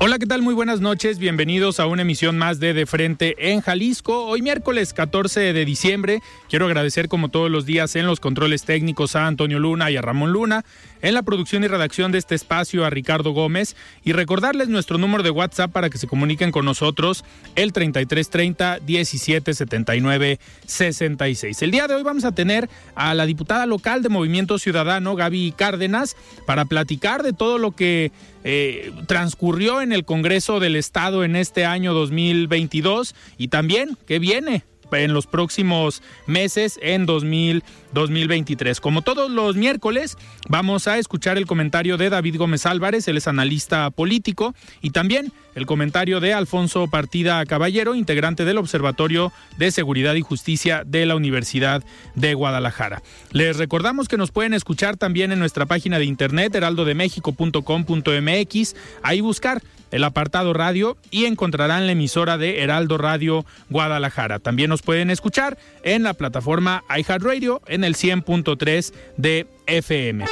Hola, ¿qué tal? Muy buenas noches. Bienvenidos a una emisión más de De Frente en Jalisco. Hoy miércoles 14 de diciembre. Quiero agradecer como todos los días en los controles técnicos a Antonio Luna y a Ramón Luna, en la producción y redacción de este espacio a Ricardo Gómez y recordarles nuestro número de WhatsApp para que se comuniquen con nosotros el 3330 1779 66. El día de hoy vamos a tener a la diputada local de Movimiento Ciudadano, Gaby Cárdenas, para platicar de todo lo que eh, transcurrió en el Congreso del Estado en este año 2022 y también que viene en los próximos meses en 2000, 2023. Como todos los miércoles, vamos a escuchar el comentario de David Gómez Álvarez, él es analista político, y también el comentario de Alfonso Partida Caballero, integrante del Observatorio de Seguridad y Justicia de la Universidad de Guadalajara. Les recordamos que nos pueden escuchar también en nuestra página de internet heraldodemexico.com.mx, ahí buscar el apartado radio y encontrarán la emisora de Heraldo Radio Guadalajara. También nos pueden escuchar en la plataforma iHeartRadio en el 100.3 de FM.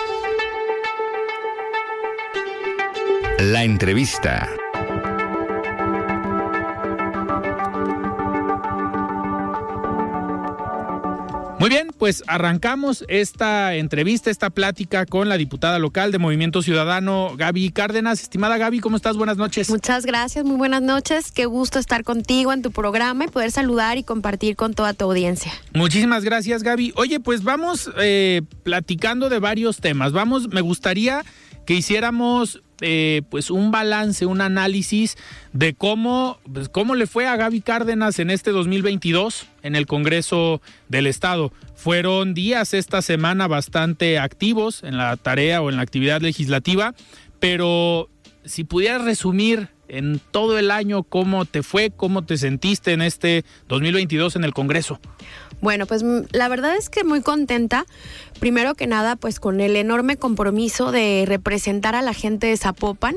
La entrevista. Muy bien, pues arrancamos esta entrevista, esta plática con la diputada local de Movimiento Ciudadano, Gaby Cárdenas. Estimada Gaby, ¿cómo estás? Buenas noches. Muchas gracias, muy buenas noches. Qué gusto estar contigo en tu programa y poder saludar y compartir con toda tu audiencia. Muchísimas gracias, Gaby. Oye, pues vamos eh, platicando de varios temas. Vamos, me gustaría que hiciéramos eh, pues un balance, un análisis de cómo, pues, cómo le fue a Gaby Cárdenas en este 2022 en el Congreso del Estado. Fueron días esta semana bastante activos en la tarea o en la actividad legislativa, pero si pudieras resumir en todo el año cómo te fue, cómo te sentiste en este 2022 en el Congreso. Bueno, pues la verdad es que muy contenta. Primero que nada, pues con el enorme compromiso de representar a la gente de Zapopan.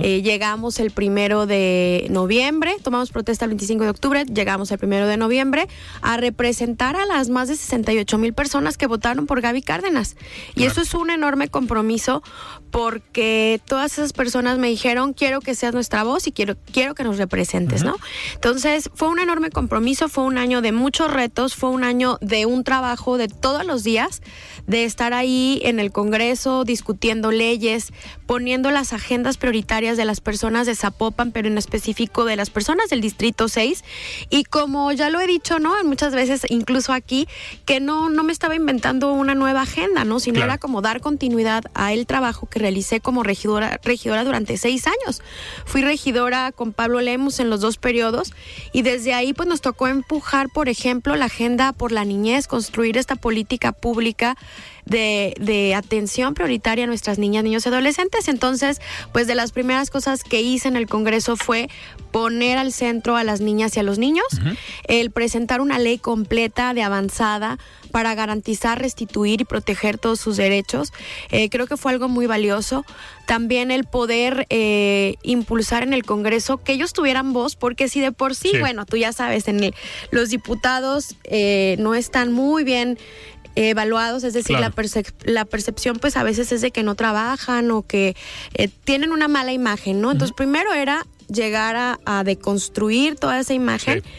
Eh, llegamos el primero de noviembre, tomamos protesta el 25 de octubre, llegamos el primero de noviembre a representar a las más de 68 mil personas que votaron por Gaby Cárdenas. Y eso es un enorme compromiso porque todas esas personas me dijeron, quiero que seas nuestra voz y quiero, quiero que nos representes, ¿no? Entonces, fue un enorme compromiso, fue un año de muchos retos, fue un año de un trabajo de todos los días, de estar ahí en el Congreso discutiendo leyes, poniendo las agendas prioritarias de las personas de Zapopan, pero en específico de las personas del Distrito 6. Y como ya lo he dicho, ¿no? Muchas veces, incluso aquí, que no, no me estaba inventando una nueva agenda, ¿no? Sino era como dar continuidad a el trabajo que realicé como regidora, regidora durante seis años. Fui regidora con Pablo Lemus en los dos periodos y desde ahí pues nos tocó empujar, por ejemplo, la agenda por la niñez, construir esta política pública de, de, atención prioritaria a nuestras niñas, niños y adolescentes. Entonces, pues de las primeras cosas que hice en el Congreso fue poner al centro a las niñas y a los niños, el presentar una ley completa de avanzada para garantizar, restituir y proteger todos sus derechos. Eh, creo que fue algo muy valioso. También el poder eh, impulsar en el Congreso que ellos tuvieran voz, porque si de por sí, sí. bueno, tú ya sabes, en el, los diputados eh, no están muy bien evaluados, es decir, claro. la, percep la, percepción pues a veces es de que no trabajan o que eh, tienen una mala imagen, ¿no? Entonces, uh -huh. primero era llegar a, a, deconstruir toda esa imagen. Sí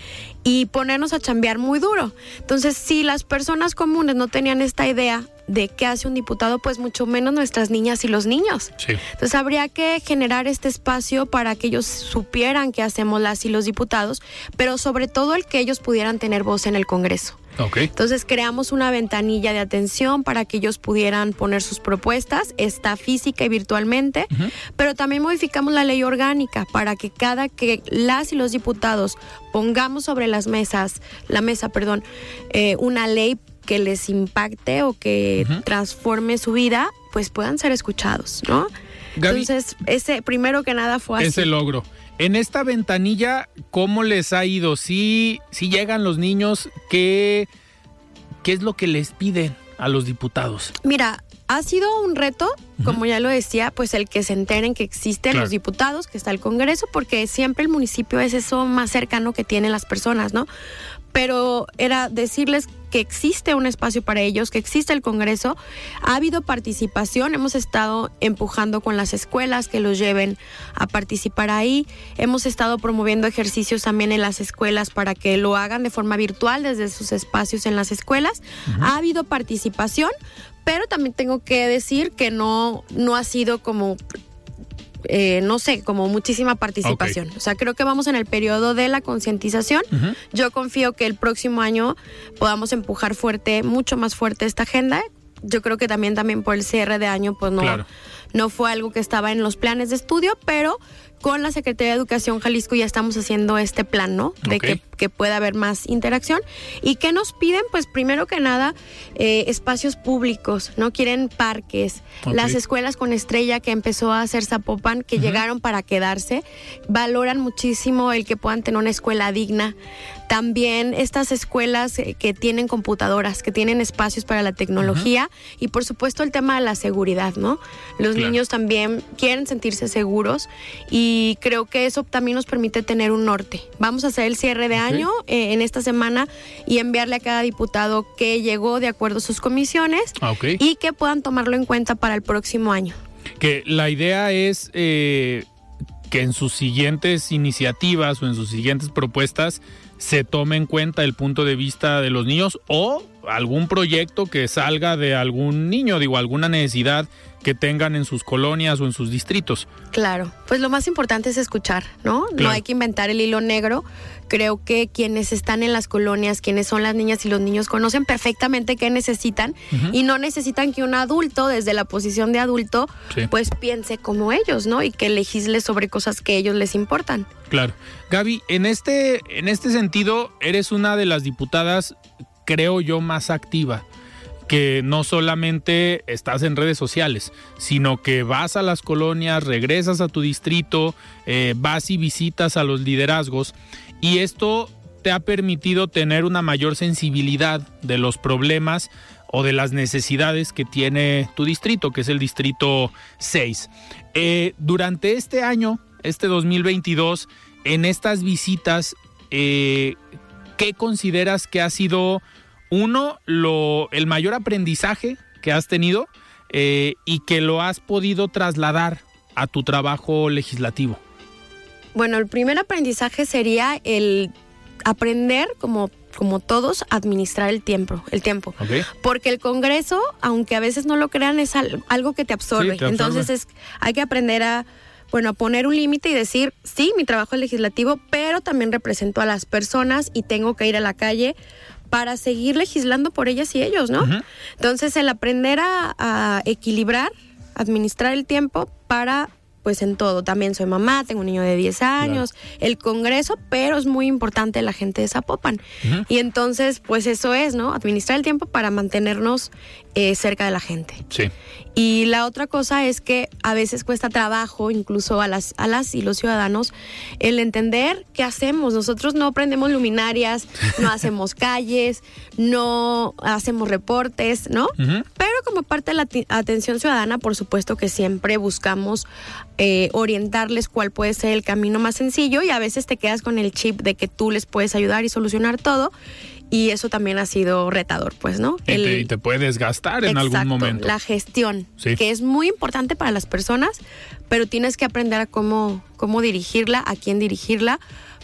y ponernos a chambear muy duro. Entonces, si las personas comunes no tenían esta idea de qué hace un diputado, pues mucho menos nuestras niñas y los niños. Sí. Entonces habría que generar este espacio para que ellos supieran qué hacemos las y los diputados, pero sobre todo el que ellos pudieran tener voz en el Congreso. Entonces creamos una ventanilla de atención para que ellos pudieran poner sus propuestas, está física y virtualmente, pero también modificamos la ley orgánica para que cada que las y los diputados pongamos sobre las mesas, la mesa, perdón, eh, una ley que les impacte o que transforme su vida, pues puedan ser escuchados, ¿no? Gaby, Entonces, ese primero que nada fue así. ese logro. En esta ventanilla, ¿cómo les ha ido? Si, si llegan los niños, ¿qué, ¿qué es lo que les piden a los diputados? Mira, ha sido un reto, como ya lo decía, pues el que se enteren que existen Claro. los diputados, que está el Congreso, porque siempre el municipio es eso más cercano que tienen las personas, ¿no? Pero era decirles que existe un espacio para ellos, que existe el Congreso. Ha habido participación, hemos estado empujando con las escuelas que los lleven a participar ahí. Hemos estado promoviendo ejercicios también en las escuelas para que lo hagan de forma virtual desde sus espacios en las escuelas. Ha habido participación, pero también tengo que decir que no, no ha sido como eh, no sé, como muchísima participación. O sea, creo que vamos en el periodo de la concientización. Yo confío que el próximo año podamos empujar fuerte, mucho más fuerte esta agenda. Yo creo que también, también por el cierre de año, pues no, Claro. no fue algo que estaba en los planes de estudio, pero con la Secretaría de Educación Jalisco ya estamos haciendo este plan, ¿no? De que, que pueda haber más interacción. ¿Y qué nos piden? Pues primero que nada, eh, espacios públicos, ¿no? Quieren parques, las escuelas con estrella que empezó a hacer Zapopan, que llegaron para quedarse, valoran muchísimo el que puedan tener una escuela digna. También estas escuelas eh, que tienen computadoras, que tienen espacios para la tecnología y por supuesto el tema de la seguridad, ¿no? Los Claro. niños también quieren sentirse seguros y creo que eso también nos permite tener un norte. Vamos a hacer el cierre de año eh, en esta semana y enviarle a cada diputado que llegó de acuerdo a sus comisiones Ah, y que puedan tomarlo en cuenta para el próximo año. Que la idea es eh, que en sus siguientes iniciativas o en sus siguientes propuestas se tome en cuenta el punto de vista de los niños o algún proyecto que salga de algún niño, digo, alguna necesidad que tengan en sus colonias o en sus distritos. Claro, pues lo más importante es escuchar, ¿no? No hay que inventar el hilo negro. Creo que quienes están en las colonias, quienes son las niñas y los niños, conocen perfectamente qué necesitan y no necesitan que un adulto, desde la posición de adulto, Sí. pues piense como ellos, ¿no? Y que legisle sobre cosas que a ellos les importan. Claro. Gaby, en este, en este sentido, eres una de las diputadas, creo yo, más activa que no solamente estás en redes sociales, sino que vas a las colonias, regresas a tu distrito, eh, vas y visitas a los liderazgos y esto te ha permitido tener una mayor sensibilidad de los problemas o de las necesidades que tiene tu distrito, que es el distrito 6. Eh, durante este año, este 2022, en estas visitas, eh, ¿qué consideras que ha sido uno, lo, el mayor aprendizaje que has tenido eh, y que lo has podido trasladar a tu trabajo legislativo? Bueno, el primer aprendizaje sería el aprender, como, como todos, administrar el tiempo, el tiempo. Porque el Congreso, aunque a veces no lo crean, es al- algo que te absorbe. Sí, te absorbe. Entonces es, hay que aprender a, bueno, a poner un límite y decir, sí, mi trabajo es legislativo, pero también represento a las personas y tengo que ir a la calle para seguir legislando por ellas y ellos, ¿no? Entonces el aprender a, a equilibrar, administrar el tiempo para pues en todo. También soy mamá, tengo un niño de 10 años, el Congreso, pero es muy importante la gente de Zapopan. Y entonces, pues eso es, ¿no? Administrar el tiempo para mantenernos eh, cerca de la gente. Sí. Y la otra cosa es que a veces cuesta trabajo, incluso a las, a las y los ciudadanos, el entender qué hacemos. Nosotros no prendemos luminarias, no hacemos calles, no hacemos reportes, ¿no? Pero como parte de la atención ciudadana, por supuesto que siempre buscamos eh, orientarles cuál puede ser el camino más sencillo y a veces te quedas con el chip de que tú les puedes ayudar y solucionar todo. Y eso también ha sido retador, pues, ¿no? Y, te, y te puede desgastar en algún momento. La gestión, Sí. que es muy importante para las personas, pero tienes que aprender a cómo, cómo dirigirla, a quién dirigirla,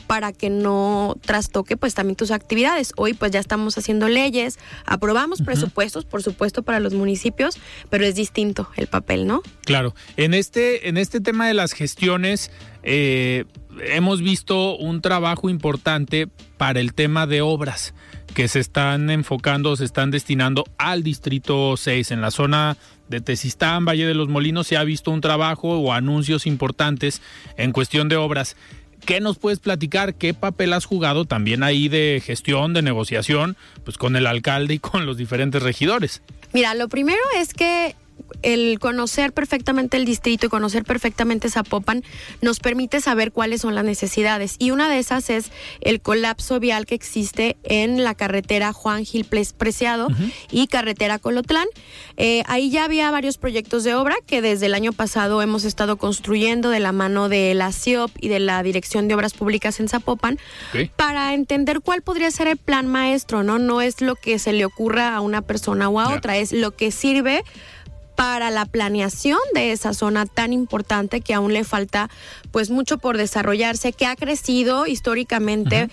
para que no trastoque pues también tus actividades. Hoy pues ya estamos haciendo leyes, aprobamos presupuestos, por supuesto, para los municipios, pero es distinto el papel, ¿no? Claro. En este, en este tema de las gestiones, eh, hemos visto un trabajo importante para el tema de obras que se están enfocando, se están destinando al Distrito 6. En la zona de Tezistán, Valle de los Molinos, se ha visto un trabajo o anuncios importantes en cuestión de obras. ¿Qué nos puedes platicar? ¿Qué papel has jugado también ahí de gestión, de negociación, pues con el alcalde y con los diferentes regidores? Mira, lo primero es que el conocer perfectamente el distrito y conocer perfectamente Zapopan nos permite saber cuáles son las necesidades. Y una de esas es el colapso vial que existe en la carretera Juan Gil Preciado y carretera Colotlán. Eh, ahí ya había varios proyectos de obra que desde el año pasado hemos estado construyendo de la mano de la CIOP y de la Dirección de Obras Públicas en Zapopan para entender cuál podría ser el plan maestro, ¿no? No es lo que se le ocurra a una persona o a otra, es lo que sirve para la planeación de esa zona tan importante que aún le falta pues mucho por desarrollarse, que ha crecido históricamente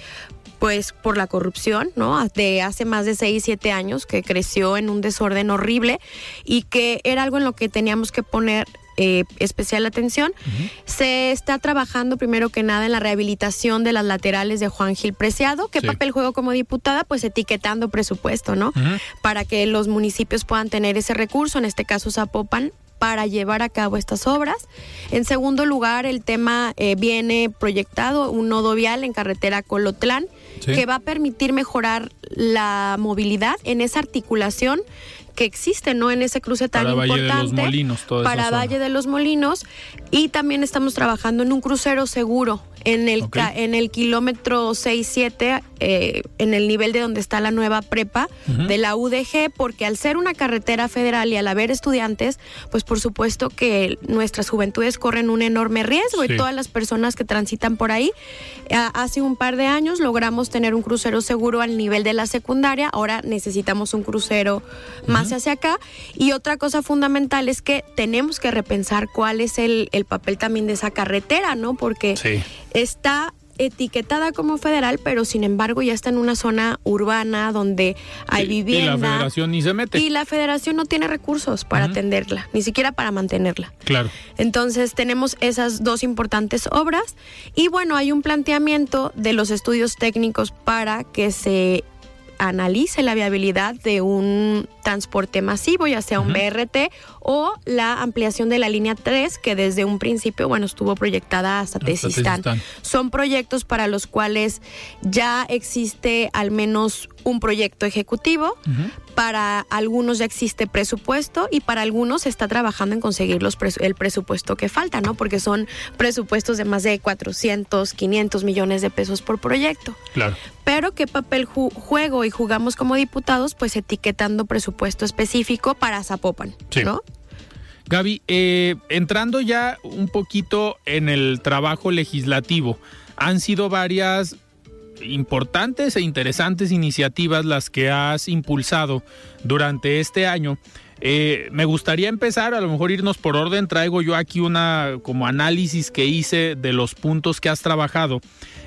pues por la corrupción, ¿no? De hace más de 6, 7 años que creció en un desorden horrible y que era algo en lo que teníamos que poner eh, especial atención. Se está trabajando primero que nada en la rehabilitación de las laterales de Juan Gil Preciado. ¿Qué papel juego como diputada? Pues etiquetando presupuesto, ¿no? Para que los municipios puedan tener ese recurso, en este caso Zapopan, para llevar a cabo estas obras. En segundo lugar, el tema eh, viene proyectado un nodo vial en carretera Colotlán que va a permitir mejorar la movilidad en esa articulación que existe, ¿no? En ese cruce tan para importante. Valle de los Molinos, para Valle de los Molinos. Y también estamos trabajando en un crucero seguro en el, en el kilómetro 6-7, eh, en el nivel de donde está la nueva prepa de la UDG, porque al ser una carretera federal y al haber estudiantes, pues por supuesto que nuestras juventudes corren un enorme riesgo y todas las personas que transitan por ahí. hace un par de años logramos tener un crucero seguro al nivel de la secundaria, ahora necesitamos un crucero más hacia acá. Y otra cosa fundamental es que tenemos que repensar cuál es el, el papel también de esa carretera, ¿no? Porque está etiquetada como federal, pero sin embargo ya está en una zona urbana donde hay vivienda. Y la federación ni se mete. Y la federación no tiene recursos para atenderla, ni siquiera para mantenerla. Claro. Entonces tenemos esas dos importantes obras y bueno, hay un planteamiento de los estudios técnicos para que se analice la viabilidad de un transporte masivo, ya sea un BRT o la ampliación de la línea 3, que desde un principio, bueno, estuvo proyectada hasta, Tezistán. Son proyectos para los cuales ya existe al menos un proyecto ejecutivo, para algunos ya existe presupuesto y para algunos se está trabajando en conseguir los el presupuesto que falta, ¿no? Porque son presupuestos de más de 400, 500 millones de pesos por proyecto. Claro. Pero qué papel juego y jugamos como diputados, pues etiquetando presupuesto específico para Zapopan, ¿no? Gaby, eh, entrando ya un poquito en el trabajo legislativo, han sido varias importantes e interesantes iniciativas las que has impulsado durante este año. Eh, me gustaría empezar, a lo mejor irnos por orden. Traigo yo aquí una como análisis que hice de los puntos que has trabajado.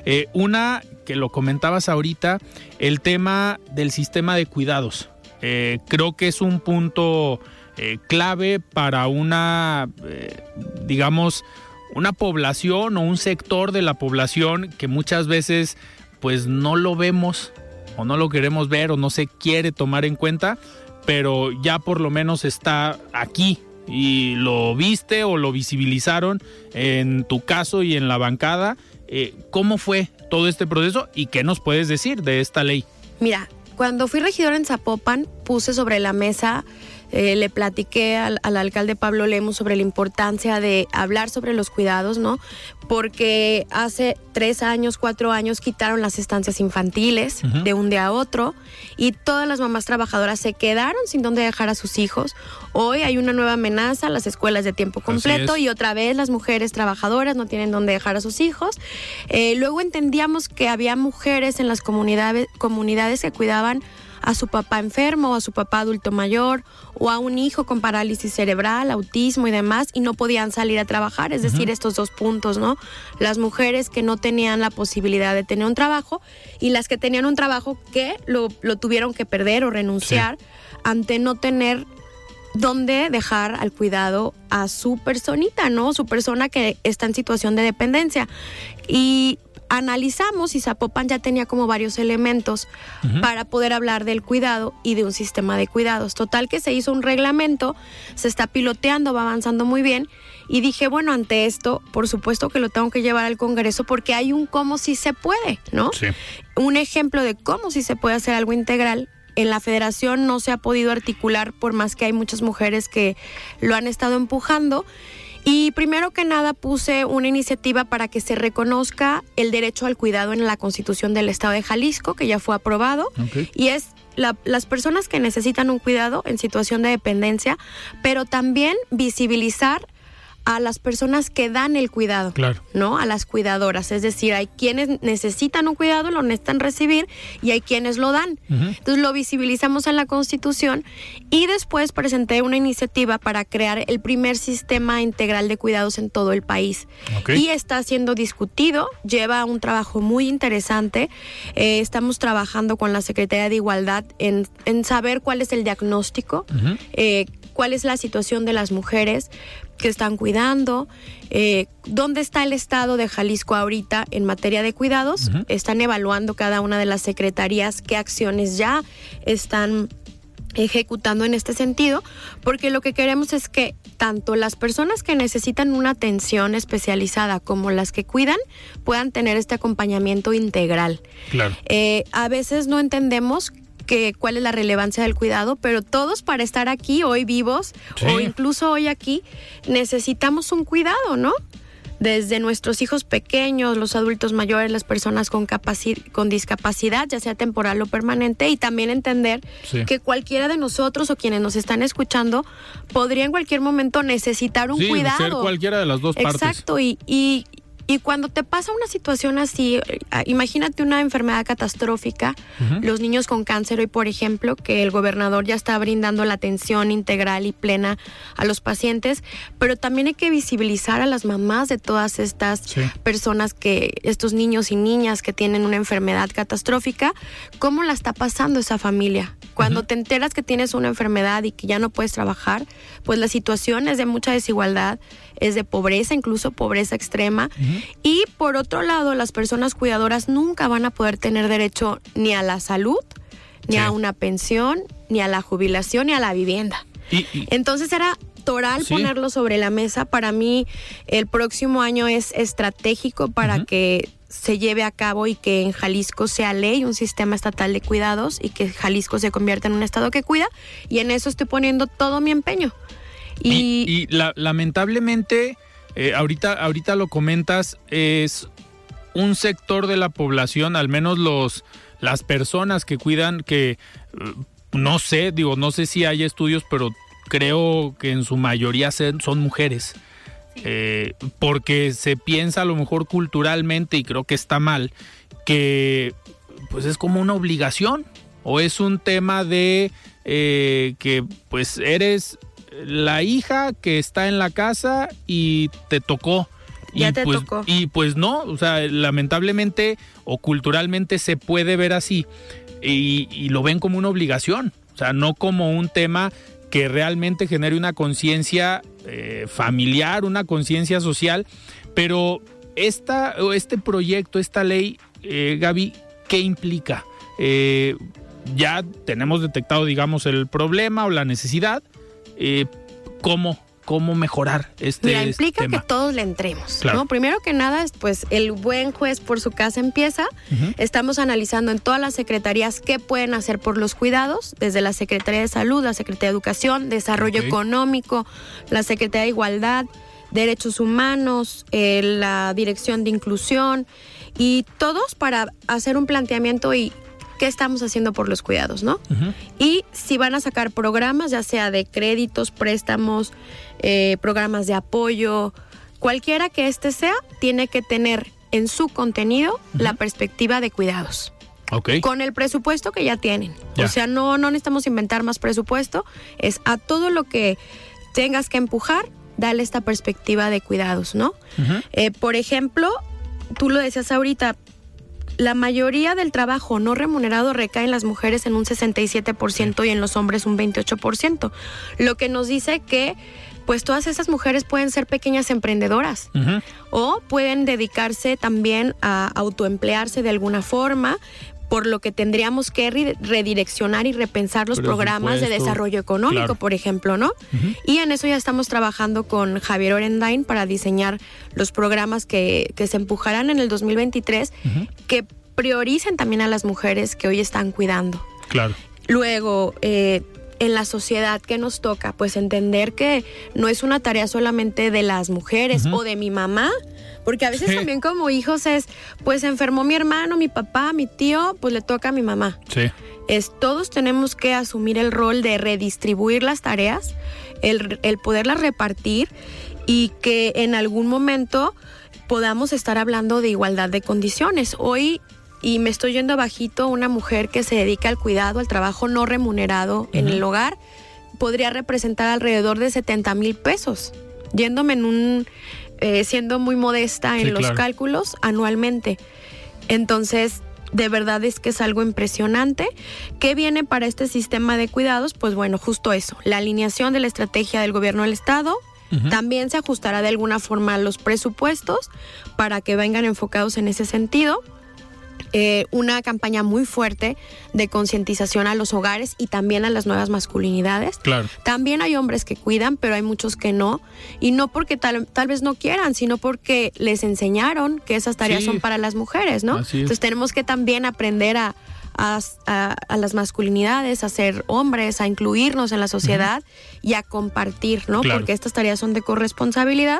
Eh, una que lo comentabas ahorita, el tema del sistema de cuidados. Eh, creo que es un punto clave para una, digamos, una población o un sector de la población que muchas veces pues no lo vemos o no lo queremos ver o no se quiere tomar en cuenta, pero ya por lo menos está aquí y lo viste o lo visibilizaron en tu caso y en la bancada. Eh, ¿Cómo fue todo este proceso y qué nos puedes decir de esta ley? Mira, cuando fui regidor en Zapopan, puse sobre la mesa eh, le platiqué al, alcalde Pablo Lemos sobre la importancia de hablar sobre los cuidados, ¿no? Porque hace tres años, cuatro años quitaron las estancias infantiles de un día a otro y todas las mamás trabajadoras se quedaron sin dónde dejar a sus hijos. Hoy hay una nueva amenaza, las escuelas de tiempo completo y otra vez las mujeres trabajadoras no tienen dónde dejar a sus hijos. Eh, luego entendíamos que había mujeres en las comunidades, comunidades que cuidaban a su papá enfermo, a su papá adulto mayor, o a un hijo con parálisis cerebral, autismo y demás, y no podían salir a trabajar, es decir, estos dos puntos, ¿no? Las mujeres que no tenían la posibilidad de tener un trabajo y las que tenían un trabajo que lo, lo tuvieron que perder o renunciar ante no tener dónde dejar al cuidado a su personita, ¿no? Su persona que está en situación de dependencia. Y analizamos y Zapopan ya tenía como varios elementos para poder hablar del cuidado y de un sistema de cuidados. Total que se hizo un reglamento, se está piloteando, va avanzando muy bien y dije, bueno, ante esto, por supuesto que lo tengo que llevar al Congreso porque hay un cómo si se puede, ¿no? Sí. Un ejemplo de cómo si se puede hacer algo integral en la federación no se ha podido articular por más que hay muchas mujeres que lo han estado empujando. Y primero que nada puse una iniciativa para que se reconozca el derecho al cuidado en la Constitución del Estado de Jalisco, que ya fue aprobado, y es la- las personas que necesitan un cuidado en situación de dependencia, pero también visibilizar a las personas que dan el cuidado. Claro. ¿no? A las cuidadoras. Es decir, hay quienes necesitan un cuidado, lo necesitan recibir y hay quienes lo dan. Entonces lo visibilizamos en la Constitución y después presenté una iniciativa para crear el primer sistema integral de cuidados en todo el país. Y está siendo discutido, lleva un trabajo muy interesante. Eh, estamos trabajando con la Secretaría de Igualdad en, en saber cuál es el diagnóstico, eh, cuál es la situación de las mujeres que están cuidando, eh, dónde está el estado de Jalisco ahorita en materia de cuidados. Están evaluando cada una de las secretarías qué acciones ya están ejecutando en este sentido, porque lo que queremos es que tanto las personas que necesitan una atención especializada como las que cuidan puedan tener este acompañamiento integral. Claro. Eh, a veces no entendemos que cuál es la relevancia del cuidado, pero todos para estar aquí hoy vivos Sí. o incluso hoy aquí necesitamos un cuidado, ¿no? Desde nuestros hijos pequeños, los adultos mayores, las personas con, con discapacidad, ya sea temporal o permanente, y también entender Sí. que cualquiera de nosotros o quienes nos están escuchando podría en cualquier momento necesitar un Sí, cuidado. ser cualquiera de las dos partes. Exacto, y, y, y cuando te pasa una situación así, eh, imagínate una enfermedad catastrófica, los niños con cáncer hoy, por ejemplo, que el gobernador ya está brindando la atención integral y plena a los pacientes, pero también hay que visibilizar a las mamás de todas estas Sí. personas que, estos niños y niñas que tienen una enfermedad catastrófica, cómo la está pasando esa familia. Cuando te enteras que tienes una enfermedad y que ya no puedes trabajar, pues la situación es de mucha desigualdad, es de pobreza, incluso pobreza extrema. Y por otro lado, las personas cuidadoras nunca van a poder tener derecho ni a la salud, ni Sí. a una pensión, ni a la jubilación, ni a la vivienda. Y, y- Entonces era toral Sí. ponerlo sobre la mesa. Para mí el próximo año es estratégico para que se lleve a cabo y que en Jalisco sea ley un sistema estatal de cuidados y que Jalisco se convierta en un estado que cuida y en eso estoy poniendo todo mi empeño. Y, Y, y la- lamentablemente, eh, ahorita, ahorita lo comentas, es un sector de la población, al menos los las personas que cuidan, que eh, no sé, digo, no sé si hay estudios, pero creo que en su mayoría son mujeres. Eh, porque se piensa a lo mejor culturalmente, y creo que está mal, que pues es como una obligación o es un tema de eh, que pues eres la hija que está en la casa y te tocó. Ya y te pues, tocó. Y pues no, o sea, lamentablemente o culturalmente se puede ver así y, y lo ven como una obligación, o sea, no como un tema que realmente genere una conciencia eh, familiar, una conciencia social, pero esta, este proyecto, esta ley, eh, Gaby, ¿qué implica? Eh, ya tenemos detectado, digamos, el problema o la necesidad. Eh, ¿cómo, ¿Cómo mejorar este Mira, implica tema? que todos le entremos, Claro. ¿no? Primero que nada, es, pues el buen juez por su casa empieza. Estamos analizando en todas las secretarías qué pueden hacer por los cuidados, desde la Secretaría de Salud, la Secretaría de Educación, Desarrollo. Económico, la Secretaría de Igualdad, Derechos Humanos, eh, la Dirección de Inclusión y todos para hacer un planteamiento y qué estamos haciendo por los cuidados, ¿no? Y si van a sacar programas, ya sea de créditos, préstamos, eh, programas de apoyo, cualquiera que este sea, tiene que tener en su contenido la perspectiva de cuidados. Con el presupuesto que ya tienen. O sea, no, no necesitamos inventar más presupuesto. Es a todo lo que tengas que empujar, dale esta perspectiva de cuidados, ¿no? Eh, por ejemplo, tú lo decías ahorita, la mayoría del trabajo no remunerado recae en las mujeres en un 67% y en los hombres un 28%, lo que nos dice que pues todas esas mujeres pueden ser pequeñas emprendedoras o pueden dedicarse también a autoemplearse de alguna forma, por lo que tendríamos que redireccionar y repensar los programas de desarrollo económico, por ejemplo, ¿no? Y en eso ya estamos trabajando con Javier Orendain para diseñar los programas que, que se empujarán en el 2023, que prioricen también a las mujeres que hoy están cuidando. Claro. Luego, eh, en la sociedad que nos toca, pues entender que no es una tarea solamente de las mujeres o de mi mamá, porque a veces también como hijos es, pues enfermó mi hermano, mi papá, mi tío, pues le toca a mi mamá. Sí. Es, todos tenemos que asumir el rol de redistribuir las tareas, el, el poderlas repartir y que en algún momento podamos estar hablando de igualdad de condiciones. Hoy y me estoy yendo bajito, una mujer que se dedica al cuidado, al trabajo no remunerado en el hogar, podría representar alrededor de 70 mil pesos, yéndome en un, eh, siendo muy modesta en los cálculos anualmente. Entonces, de verdad es que es algo impresionante. ¿Qué viene para este sistema de cuidados? Pues bueno, justo eso, la alineación de la estrategia del gobierno del Estado. También se ajustará de alguna forma a los presupuestos para que vengan enfocados en ese sentido. Eh, una campaña muy fuerte de concientización a los hogares y también a las nuevas masculinidades. Claro. También hay hombres que cuidan, pero hay muchos que no. Y no porque tal, tal vez no quieran, sino porque les enseñaron que esas tareas son para las mujeres, ¿no? Entonces tenemos que también aprender a, a, las masculinidades, a ser hombres, a incluirnos en la sociedad y a compartir, ¿no? Porque estas tareas son de corresponsabilidad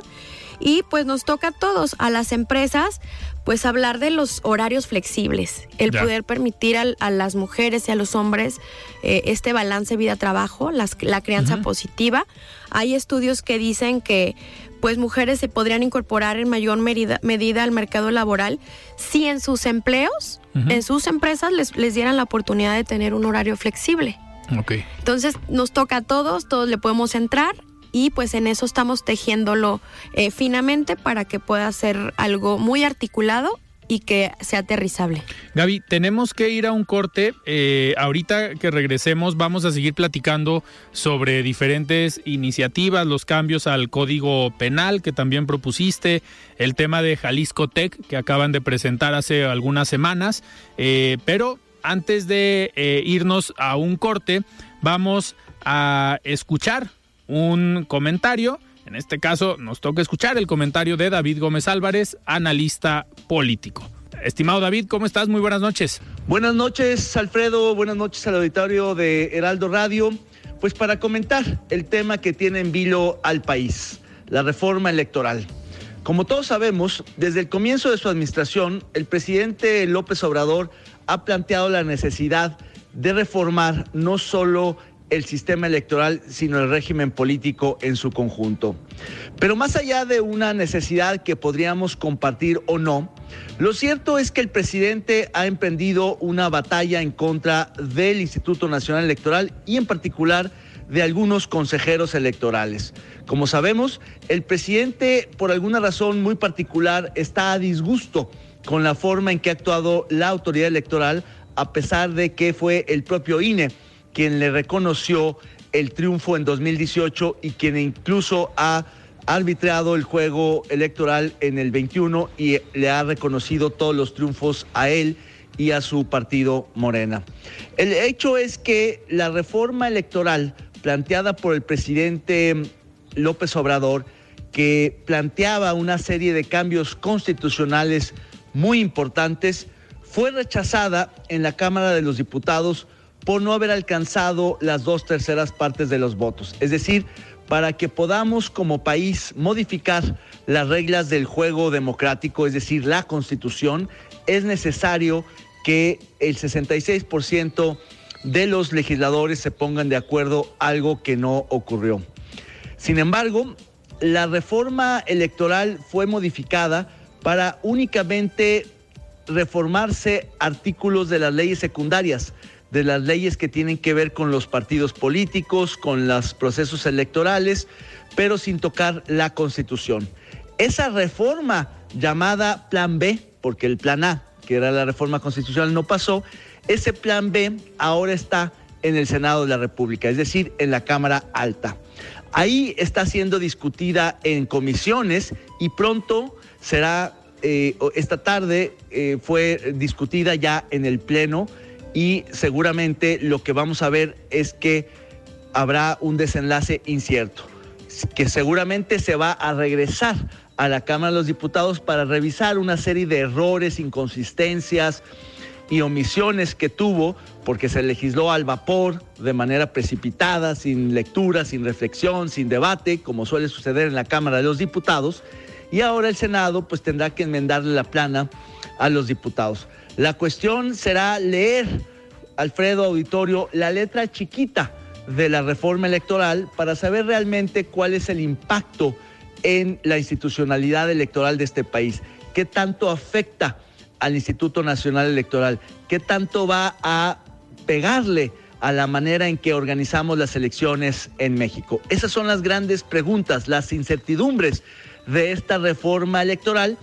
y pues nos toca a todos, a las empresas, pues hablar de los horarios flexibles, el poder permitir a, las mujeres y a los hombres eh, este balance vida-trabajo, la crianza positiva. Hay estudios que dicen que pues mujeres se podrían incorporar en mayor medida, medida al mercado laboral si en sus empleos, en sus empresas les, les dieran la oportunidad de tener un horario flexible. Okay. Entonces nos toca a todos, todos le podemos entrar y pues en eso estamos tejiéndolo eh, finamente para que pueda ser algo muy articulado y que sea aterrizable. Gaby, tenemos que ir a un corte. Eh, ahorita que regresemos vamos a seguir platicando sobre diferentes iniciativas, los cambios al código penal que también propusiste, el tema de Jalisco Tech que acaban de presentar hace algunas semanas. Eh, pero antes de irnos a un corte, vamos a escuchar un comentario. En este caso nos toca escuchar el comentario de David Gómez Álvarez, analista político. Estimado David, ¿cómo estás? Muy buenas noches. Buenas noches, Alfredo. Buenas noches al auditorio de Heraldo Radio. Pues para comentar el tema que tiene en vilo al país, la reforma electoral. Como todos sabemos, desde el comienzo de su administración, el presidente López Obrador ha planteado la necesidad de reformar no solo el sistema electoral, sino el régimen político en su conjunto. Pero más allá de una necesidad que podríamos compartir o no, lo cierto es que el presidente ha emprendido una batalla en contra del Instituto Nacional Electoral y en particular de algunos consejeros electorales. Como sabemos, el presidente, por alguna razón muy particular, está a disgusto con la forma en que ha actuado la autoridad electoral, a pesar de que fue el propio INE quien le reconoció el triunfo en 2018 y quien incluso ha arbitrado el juego electoral en el 21 y le ha reconocido todos los triunfos a él y a su partido Morena. El hecho es que la reforma electoral planteada por el presidente López Obrador, que planteaba una serie de cambios constitucionales muy importantes, fue rechazada en la Cámara de los Diputados por no haber alcanzado las dos terceras partes de los votos. Es decir, para que podamos como país modificar las reglas del juego democrático, es decir, la constitución, es necesario que el 66% de los legisladores se pongan de acuerdo, algo que no ocurrió. Sin embargo, la reforma electoral fue modificada para únicamente reformarse artículos de las leyes secundarias, de las leyes que tienen que ver con los partidos políticos, con los procesos electorales, pero sin tocar la constitución. Esa reforma llamada Plan B, porque el Plan A, que era la reforma constitucional, no pasó, ese Plan B ahora está en el Senado de la República, es decir, en la Cámara Alta. Ahí está siendo discutida en comisiones y pronto será, eh, esta tarde eh, fue discutida ya en el Pleno y seguramente lo que vamos a ver es que habrá un desenlace incierto, que seguramente se va a regresar a la Cámara de los Diputados para revisar una serie de errores, inconsistencias, y omisiones que tuvo porque se legisló al vapor, de manera precipitada, sin lectura, sin reflexión, sin debate, como suele suceder en la Cámara de los Diputados, y ahora el Senado pues tendrá que enmendarle la plana a los diputados. La cuestión será leer, Alfredo Auditorio, la letra chiquita de la reforma electoral para saber realmente cuál es el impacto en la institucionalidad electoral de este país, qué tanto afecta al Instituto Nacional Electoral? ¿Qué tanto va a pegarle a la manera en que organizamos las elecciones en México? Esas son las grandes preguntas, las incertidumbres de esta reforma electoral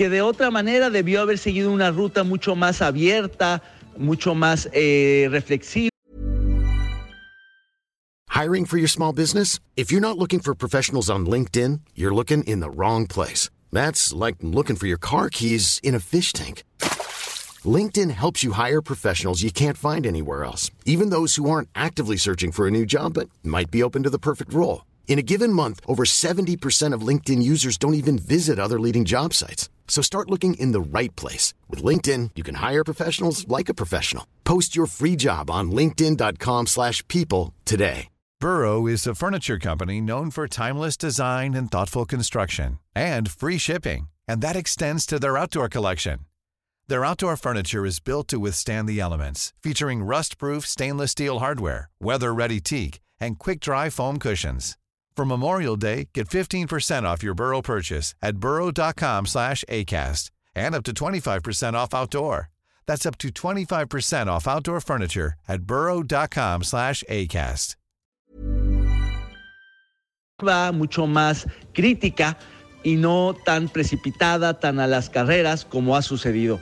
que de otra manera debió haber seguido una ruta mucho más abierta, mucho más eh, reflexiva. Hiring for your small business? If you're not looking for professionals on LinkedIn, you're looking in the wrong place. That's like looking for your car keys in a fish tank. LinkedIn helps you hire professionals you can't find anywhere else, even those who aren't actively searching for a new job but might be open to the perfect role. In a given month, over 70% of LinkedIn users don't even visit other leading job sites. So start looking in the right place. With LinkedIn, you can hire professionals like a professional. Post your free job on linkedin.com slash people today. Burrow is a furniture company known for timeless design and thoughtful construction and free shipping. And that extends to their outdoor collection. Their outdoor furniture is built to withstand the elements, featuring rust-proof stainless steel hardware, weather-ready teak, and quick-dry foam cushions. For Memorial Day, get 15% off your Burrow purchase at burrow.com slash ACAST and up to 25% off outdoor. That's up to 25% off outdoor furniture at burrow.com slash ACAST. Mucho más crítica y no tan precipitada, tan a las carreras como ha sucedido.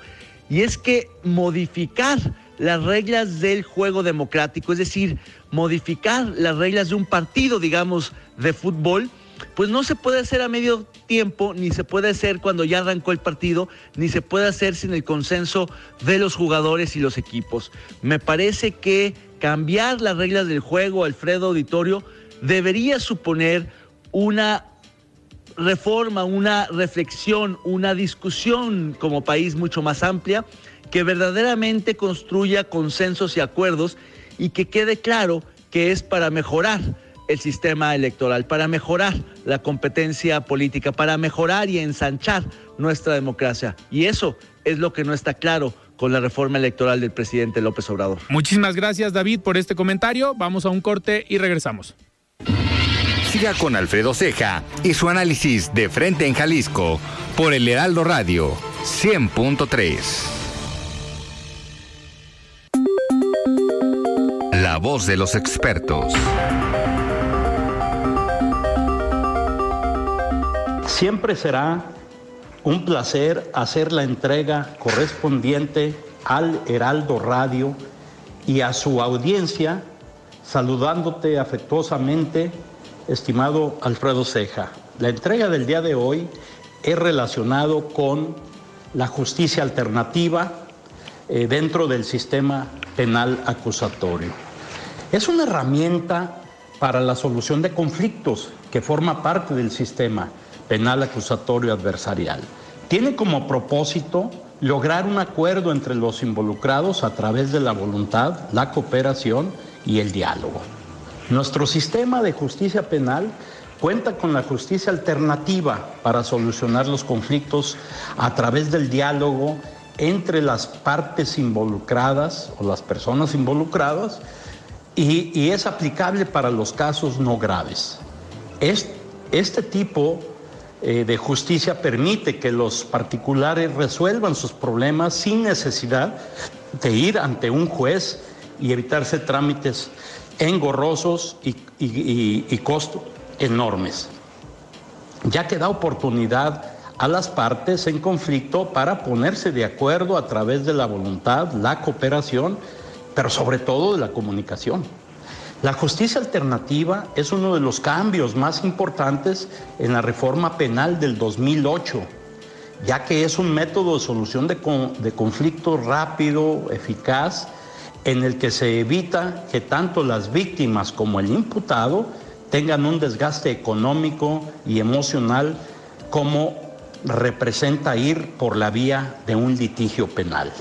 y es que modificar las reglas del juego democrático, es decir, modificar las reglas de un partido, digamos, de fútbol, pues no se puede hacer a medio tiempo, ni se puede hacer cuando ya arrancó el partido, ni se puede hacer sin el consenso de los jugadores y los equipos. Me parece que cambiar las reglas del juego, Alfredo Auditorio, debería suponer una reforma, una reflexión, una discusión como país mucho más amplia, que verdaderamente construya consensos y acuerdos y que quede claro que es para mejorar el sistema electoral, para mejorar la competencia política, para mejorar y ensanchar nuestra democracia. Y eso es lo que no está claro con la reforma electoral del presidente López Obrador. Muchísimas gracias David por este comentario. Vamos a un corte y regresamos. Siga con Alfredo Ceja y su análisis de frente en Jalisco por el Heraldo Radio 100.3. Voz de los expertos. Siempre será un placer hacer la entrega correspondiente al Heraldo Radio y a su audiencia, saludándote afectuosamente estimado Alfredo Ceja. La entrega del día de hoy es relacionado con la justicia alternativa eh, dentro del sistema penal acusatorio. Es una herramienta para la solución de conflictos que forma parte del sistema penal acusatorio adversarial. Tiene como propósito lograr un acuerdo entre los involucrados a través de la voluntad, la cooperación y el diálogo. Nuestro sistema de justicia penal cuenta con la justicia alternativa para solucionar los conflictos a través del diálogo entre las partes involucradas o las personas involucradas y, es aplicable para los casos no graves. este tipo eh, de justicia permite que los particulares resuelvan sus problemas sin necesidad de ir ante un juez y evitarse trámites engorrosos y, y costos enormes, ya que da oportunidad a las partes en conflicto para ponerse de acuerdo a través de la voluntad, la cooperación, pero sobre todo de la comunicación. La justicia alternativa es uno de los cambios más importantes en la reforma penal del 2008, ya que es un método de solución de, conflicto rápido, eficaz, en el que se evita que tanto las víctimas como el imputado tengan un desgaste económico y emocional como representa ir por la vía de un litigio penal.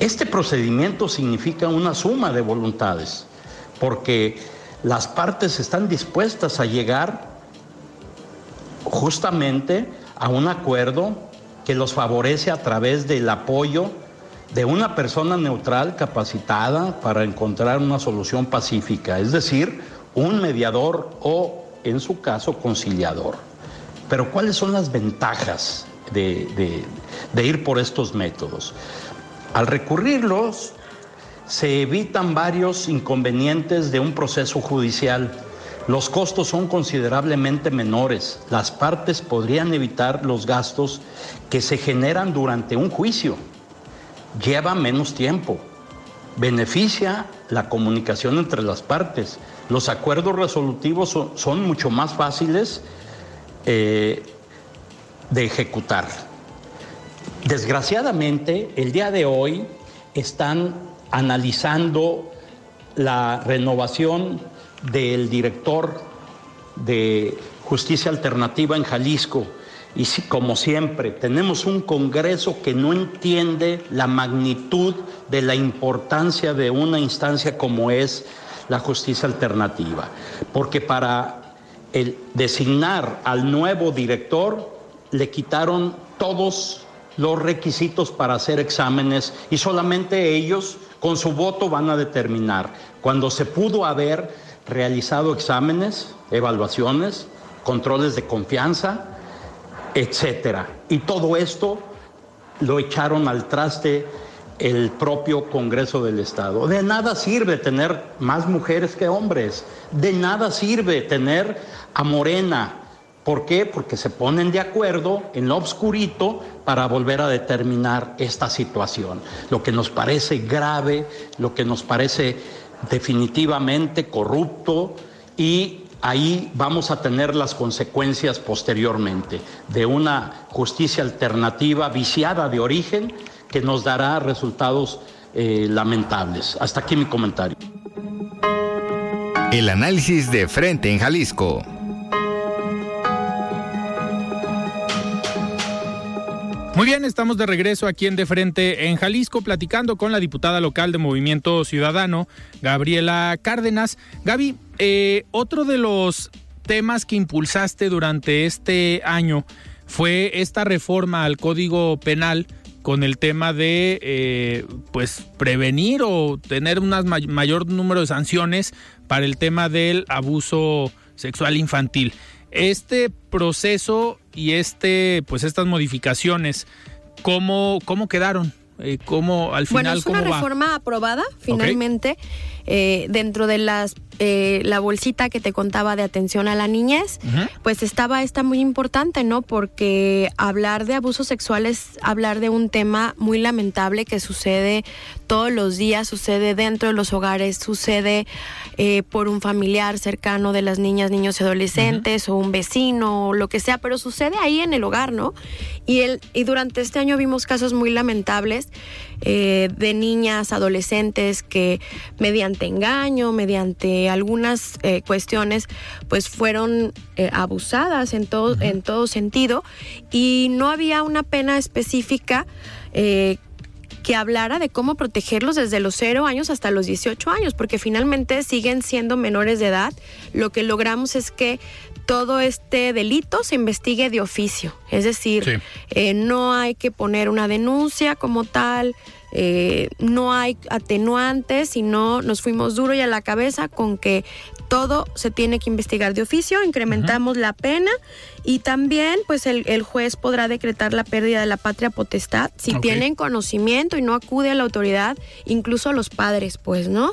Este procedimiento significa una suma de voluntades porque las partes están dispuestas a llegar justamente a un acuerdo que los favorece a través del apoyo de una persona neutral capacitada para encontrar una solución pacífica, es decir, un mediador o, en su caso, conciliador. Pero ¿cuáles son las ventajas de, ir por estos métodos? Al recurrirlos, se evitan varios inconvenientes de un proceso judicial. Los costos son considerablemente menores. Las partes podrían evitar los gastos que se generan durante un juicio. Lleva menos tiempo. Beneficia la comunicación entre las partes. Los acuerdos resolutivos son, mucho más fáciles eh, de ejecutar. Desgraciadamente, el día de hoy están analizando la renovación del director de Justicia Alternativa en Jalisco. Y como siempre, tenemos un Congreso que no entiende la magnitud de la importancia de una instancia como es la justicia alternativa. Porque para el designar al nuevo director le quitaron todos los requisitos para hacer exámenes y solamente ellos con su voto van a determinar cuando se pudo haber realizado exámenes, evaluaciones, controles de confianza, etcétera. Y todo esto lo echaron al traste el propio Congreso del Estado. De nada sirve tener más mujeres que hombres, de nada sirve tener a Morena, ¿Por qué? Porque se ponen de acuerdo en lo obscurito para volver a determinar esta situación. Lo que nos parece grave, lo que nos parece definitivamente corrupto y ahí vamos a tener las consecuencias posteriormente de una justicia alternativa viciada de origen que nos dará resultados eh, lamentables. Hasta aquí mi comentario. El análisis de frente en Jalisco. Muy bien, estamos de regreso aquí en De Frente en Jalisco, platicando con la diputada local de Movimiento Ciudadano, Gabriela Cárdenas. Gaby, eh, otro de los temas que impulsaste durante este año fue esta reforma al Código Penal con el tema de eh, pues prevenir o tener un mayor número de sanciones para el tema del abuso sexual infantil. Este proceso y este, pues estas modificaciones, ¿cómo, cómo quedaron? Eh, ¿Cómo al final? Bueno, es una reforma aprobada finalmente eh, dentro de las eh, la bolsita que te contaba de atención a la niñez, pues estaba esta muy importante, ¿no? Porque hablar de abusos sexuales, hablar de un tema muy lamentable que sucede todos los días, sucede dentro de los hogares, sucede eh, por un familiar cercano de las niñas, niños y adolescentes, o un vecino, o lo que sea, pero sucede ahí en el hogar, ¿no? Y, el, y durante este año vimos casos muy lamentables eh, de niñas, adolescentes que mediante engaño, mediante algunas eh, cuestiones, pues fueron eh, abusadas en todo, en todo sentido y no había una pena específica que hablara de cómo protegerlos desde los 0 años hasta los 18 años, porque finalmente siguen siendo menores de edad. Lo que logramos es que todo este delito se investigue de oficio, es decir, no hay que poner una denuncia como tal, eh, no hay atenuantes, sino nos fuimos duro y a la cabeza con que todo se tiene que investigar de oficio, incrementamos la pena y también pues el, juez podrá decretar la pérdida de la patria potestad si tienen conocimiento y no acude a la autoridad, incluso los padres, pues, ¿no?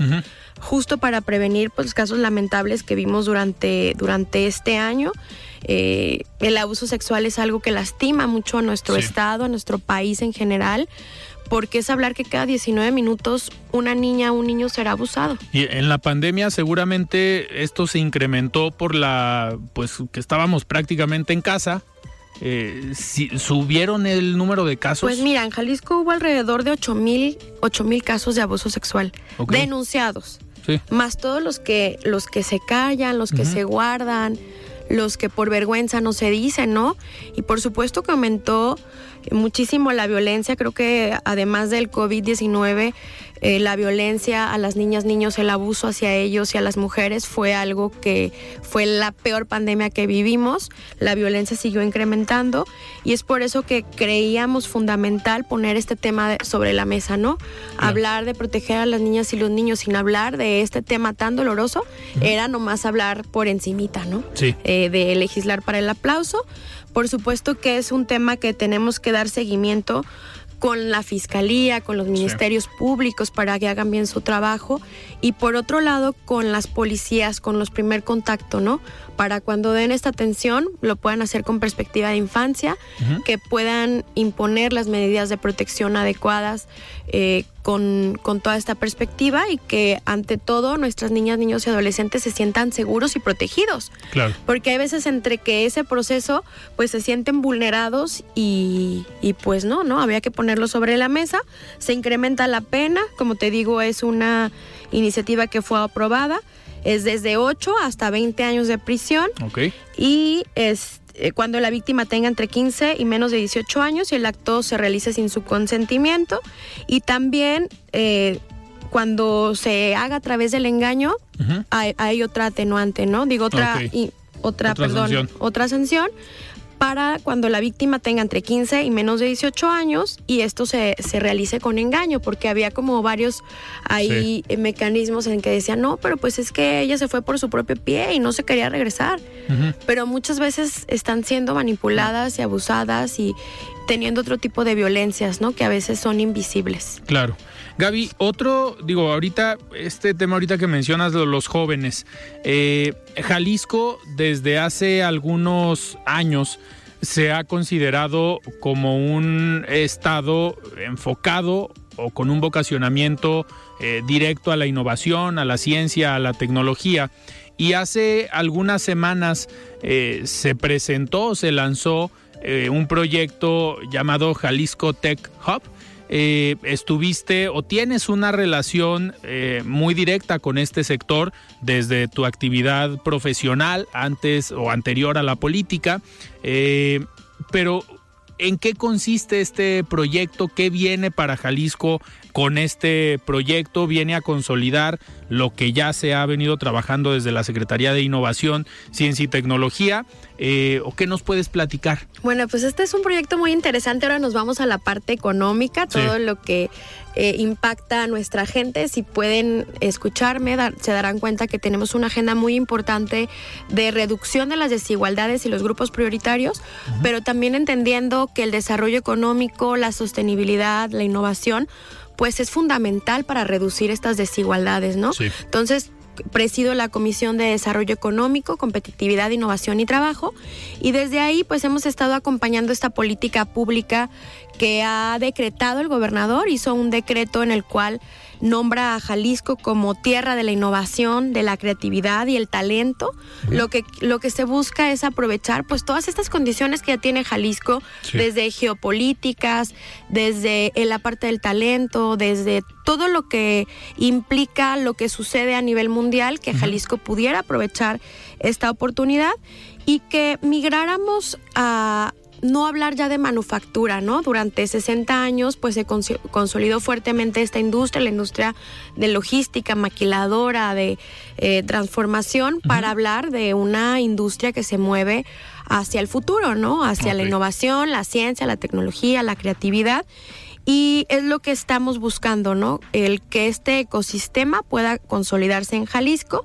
Justo para prevenir pues casos lamentables que vimos durante, durante este año. Eh, el abuso sexual es algo que lastima mucho a nuestro estado, a nuestro país en general porque es hablar que cada 19 minutos una niña o un niño será abusado. Y en la pandemia seguramente esto se incrementó por la, pues que estábamos prácticamente en casa. Eh, ¿Subieron el número de casos? Pues mira, en Jalisco hubo alrededor de 8 mil, casos de abuso sexual denunciados. Más todos los que, los que se callan, los que se guardan, los que por vergüenza no se dicen, ¿no? Y por supuesto que aumentó muchísimo la violencia. Creo que además del COVID-19, eh, la violencia a las niñas, niños, el abuso hacia ellos y a las mujeres fue algo que fue la peor pandemia que vivimos. La violencia siguió incrementando y es por eso que creíamos fundamental poner este tema sobre la mesa, ¿no? Hablar de proteger a las niñas y los niños sin hablar de este tema tan doloroso era nomás hablar por encimita, ¿no? Sí. Eh, de legislar para el aplauso. Por supuesto que es un tema que tenemos que dar seguimiento con la fiscalía, con los ministerios públicos para que hagan bien su trabajo. Y por otro lado con las policías, con los primer contacto, ¿no? Para cuando den esta atención lo puedan hacer con perspectiva de infancia, que puedan imponer las medidas de protección adecuadas eh, con, con, toda esta perspectiva y que ante todo nuestras niñas, niños y adolescentes se sientan seguros y protegidos. Claro. Porque hay veces entre que ese proceso pues se sienten vulnerados y, y pues no, ¿no? Había que ponerlo sobre la mesa, se incrementa la pena, como te digo, es una iniciativa que fue aprobada. Es desde 8 hasta 20 años de prisión. Y es, eh, cuando la víctima tenga entre 15 y menos de 18 años y el acto se realice sin su consentimiento. Y también eh, cuando se haga a través del engaño, hay, otra atenuante, ¿no? Digo, otra, y, otra, perdón, otra sanción para cuando la víctima tenga entre 15 y menos de 18 años y esto se, se realice con engaño, porque había como varios ahí mecanismos en que decían, no, pero pues es que ella se fue por su propio pie y no se quería regresar. Pero muchas veces están siendo manipuladas y abusadas y teniendo otro tipo de violencias, ¿no? Que a veces son invisibles. Claro. Gaby, otro, digo, ahorita, este tema ahorita que mencionas de los jóvenes, eh, Jalisco desde hace algunos años se ha considerado como un estado enfocado o con un vocacionamiento eh, directo a la innovación, a la ciencia, a la tecnología. Y hace algunas semanas eh, se presentó, se lanzó un proyecto llamado Jalisco Tech Hub, eh, estuviste o tienes una relación eh, muy directa con este sector desde tu actividad profesional antes o anterior a la política, eh, pero ¿en qué consiste este proyecto? ¿Qué viene para Jalisco con este proyecto? ¿Viene a consolidar lo que ya se ha venido trabajando desde la Secretaría de Innovación, Ciencia y Tecnología? Eh, ¿O qué nos puedes platicar? Bueno, pues este es un proyecto muy interesante. Ahora nos vamos a la parte económica, todo lo que eh, impacta a nuestra gente. Si pueden escucharme, se darán cuenta que tenemos una agenda muy importante de reducción de las desigualdades y los grupos prioritarios, pero también entendiendo que el desarrollo económico, la sostenibilidad, la innovación, pues es fundamental para reducir estas desigualdades, ¿no? Entonces, presido la Comisión de Desarrollo Económico, Competitividad, Innovación y Trabajo y desde ahí pues hemos estado acompañando esta política pública que ha decretado el gobernador, hizo un decreto en el cual nombra a Jalisco como tierra de la innovación, de la creatividad y el talento. Lo que, lo que se busca es aprovechar pues todas estas condiciones que ya tiene Jalisco, desde geopolíticas, desde la parte del talento, desde todo lo que implica lo que sucede a nivel mundial, que Jalisco pudiera aprovechar esta oportunidad y que migráramos a, no hablar ya de manufactura, ¿no? Durante 60 años, pues se consolidó fuertemente esta industria, la industria de logística, maquiladora, de eh, transformación, para hablar de una industria que se mueve hacia el futuro, ¿no? Hacia la innovación, la ciencia, la tecnología, la creatividad y es lo que estamos buscando, ¿no? El que este ecosistema pueda consolidarse en Jalisco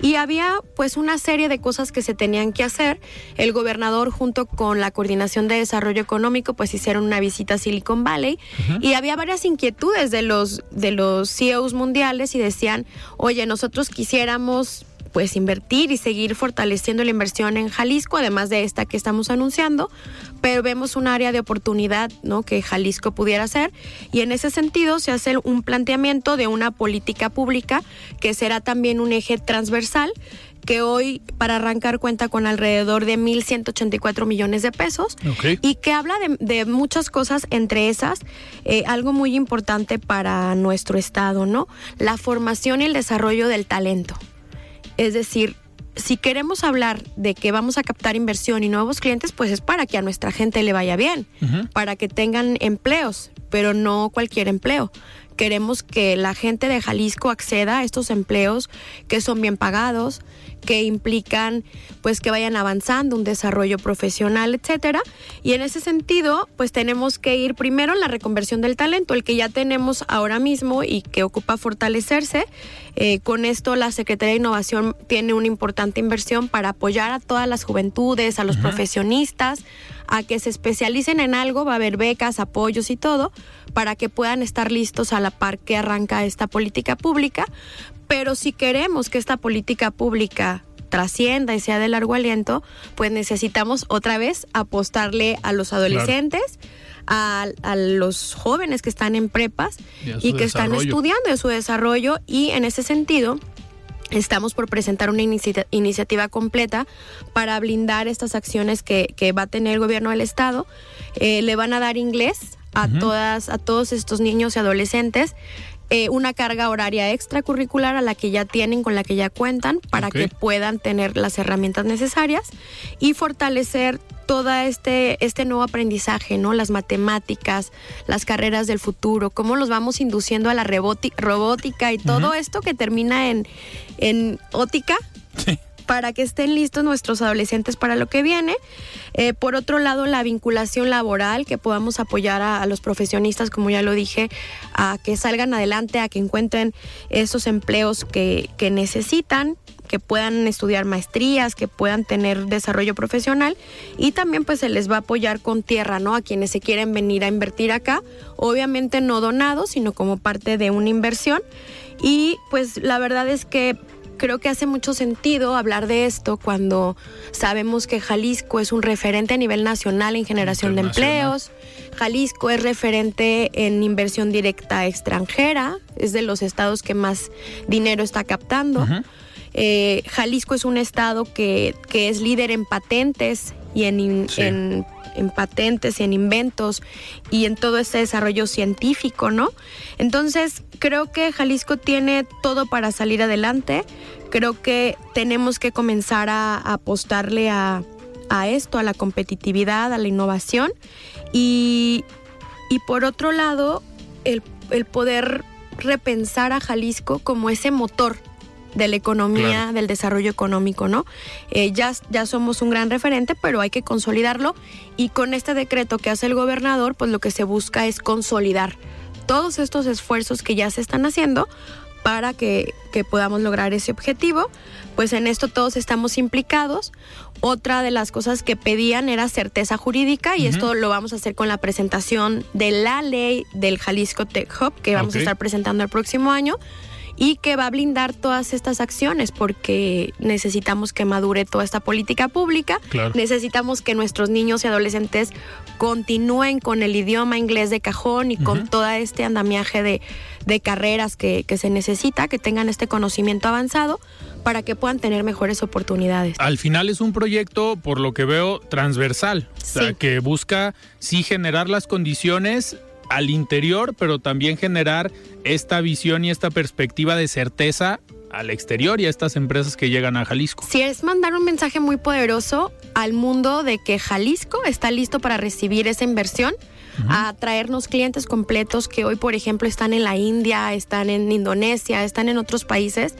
y había pues una serie de cosas que se tenían que hacer. El gobernador junto con la Coordinación de Desarrollo Económico pues hicieron una visita a Silicon Valley y había varias inquietudes de los de los CEOs mundiales y decían, "Oye, nosotros quisiéramos pues invertir y seguir fortaleciendo la inversión en Jalisco, además de esta que estamos anunciando, pero vemos un área de oportunidad ¿no? que Jalisco pudiera ser y en ese sentido se hace un planteamiento de una política pública que será también un eje transversal que hoy para arrancar cuenta con alrededor de 1.184 millones de pesos Ok. y que habla de, de muchas cosas, entre esas, eh, algo muy importante para nuestro estado, ¿no? La formación y el desarrollo del talento. Es decir, si queremos hablar de que vamos a captar inversión y nuevos clientes, pues es para que a nuestra gente le vaya bien, para que tengan empleos, pero no cualquier empleo. Queremos que la gente de Jalisco acceda a estos empleos que son bien pagados, que implican pues que vayan avanzando un desarrollo profesional, etcétera. Y en ese sentido, pues tenemos que ir primero en la reconversión del talento, el que ya tenemos ahora mismo y que ocupa fortalecerse. Eh, con esto la Secretaría de Innovación tiene una importante inversión para apoyar a todas las juventudes, a los profesionistas, a que se especialicen en algo, va a haber becas, apoyos y todo, para que puedan estar listos a la par que arranca esta política pública. Pero si queremos que esta política pública trascienda y sea de largo aliento, pues necesitamos otra vez apostarle a los adolescentes, a, a los jóvenes que están en prepas Y que están estudiando de su desarrollo y en ese sentido Estamos por presentar una inici- iniciativa completa para blindar estas acciones que, que va a tener el gobierno del estado. Eh, le van a dar inglés a todas, a todos estos niños y adolescentes. Eh, una carga horaria extracurricular a la que ya tienen, con la que ya cuentan, para que puedan tener las herramientas necesarias y fortalecer todo este, este nuevo aprendizaje, ¿no? Las matemáticas, las carreras del futuro, cómo los vamos induciendo a la robótica y todo esto que termina en, en ótica para que estén listos nuestros adolescentes para lo que viene. Eh, por otro lado, la vinculación laboral, que podamos apoyar a, a los profesionistas, como ya lo dije, a que salgan adelante, a que encuentren esos empleos que, que necesitan que puedan estudiar maestrías, que puedan tener desarrollo profesional y también pues se les va a apoyar con tierra, ¿no? A quienes se quieren venir a invertir acá, obviamente no donados, sino como parte de una inversión y pues la verdad es que creo que hace mucho sentido hablar de esto cuando sabemos que Jalisco es un referente a nivel nacional en generación de empleos. Jalisco es referente en inversión directa extranjera, es de los estados que más dinero está captando. Eh, Jalisco es un estado que, que es líder en patentes y en, Sí. en, en patentes y en inventos y en todo ese desarrollo científico, ¿no? Entonces, creo que Jalisco tiene todo para salir adelante. Creo que tenemos que comenzar a, a apostarle a, a esto, a la competitividad, a la innovación. Y, y por otro lado, el, el poder repensar a Jalisco como ese motor de la economía, Claro. del desarrollo económico, ¿no? Eh, ya, ya somos un gran referente, pero hay que consolidarlo y con este decreto que hace el gobernador, pues lo que se busca es consolidar todos estos esfuerzos que ya se están haciendo para que, que podamos lograr ese objetivo. Pues en esto todos estamos implicados. Otra de las cosas que pedían era certeza jurídica y esto lo vamos a hacer con la presentación de la ley del Jalisco Tech Hub que vamos a estar presentando el próximo año y que va a blindar todas estas acciones porque necesitamos que madure toda esta política pública, Claro. necesitamos que nuestros niños y adolescentes continúen con el idioma inglés de cajón y con todo este andamiaje de, de carreras que, que se necesita, que tengan este conocimiento avanzado para que puedan tener mejores oportunidades. Al final es un proyecto, por lo que veo, transversal, o sea, que busca sí generar las condiciones al interior, pero también generar esta visión y esta perspectiva de certeza al exterior y a estas empresas que llegan a Jalisco. Si es mandar un mensaje muy poderoso al mundo de que Jalisco está listo para recibir esa inversión, a traernos clientes completos que hoy, por ejemplo, están en la India, están en Indonesia, están en otros países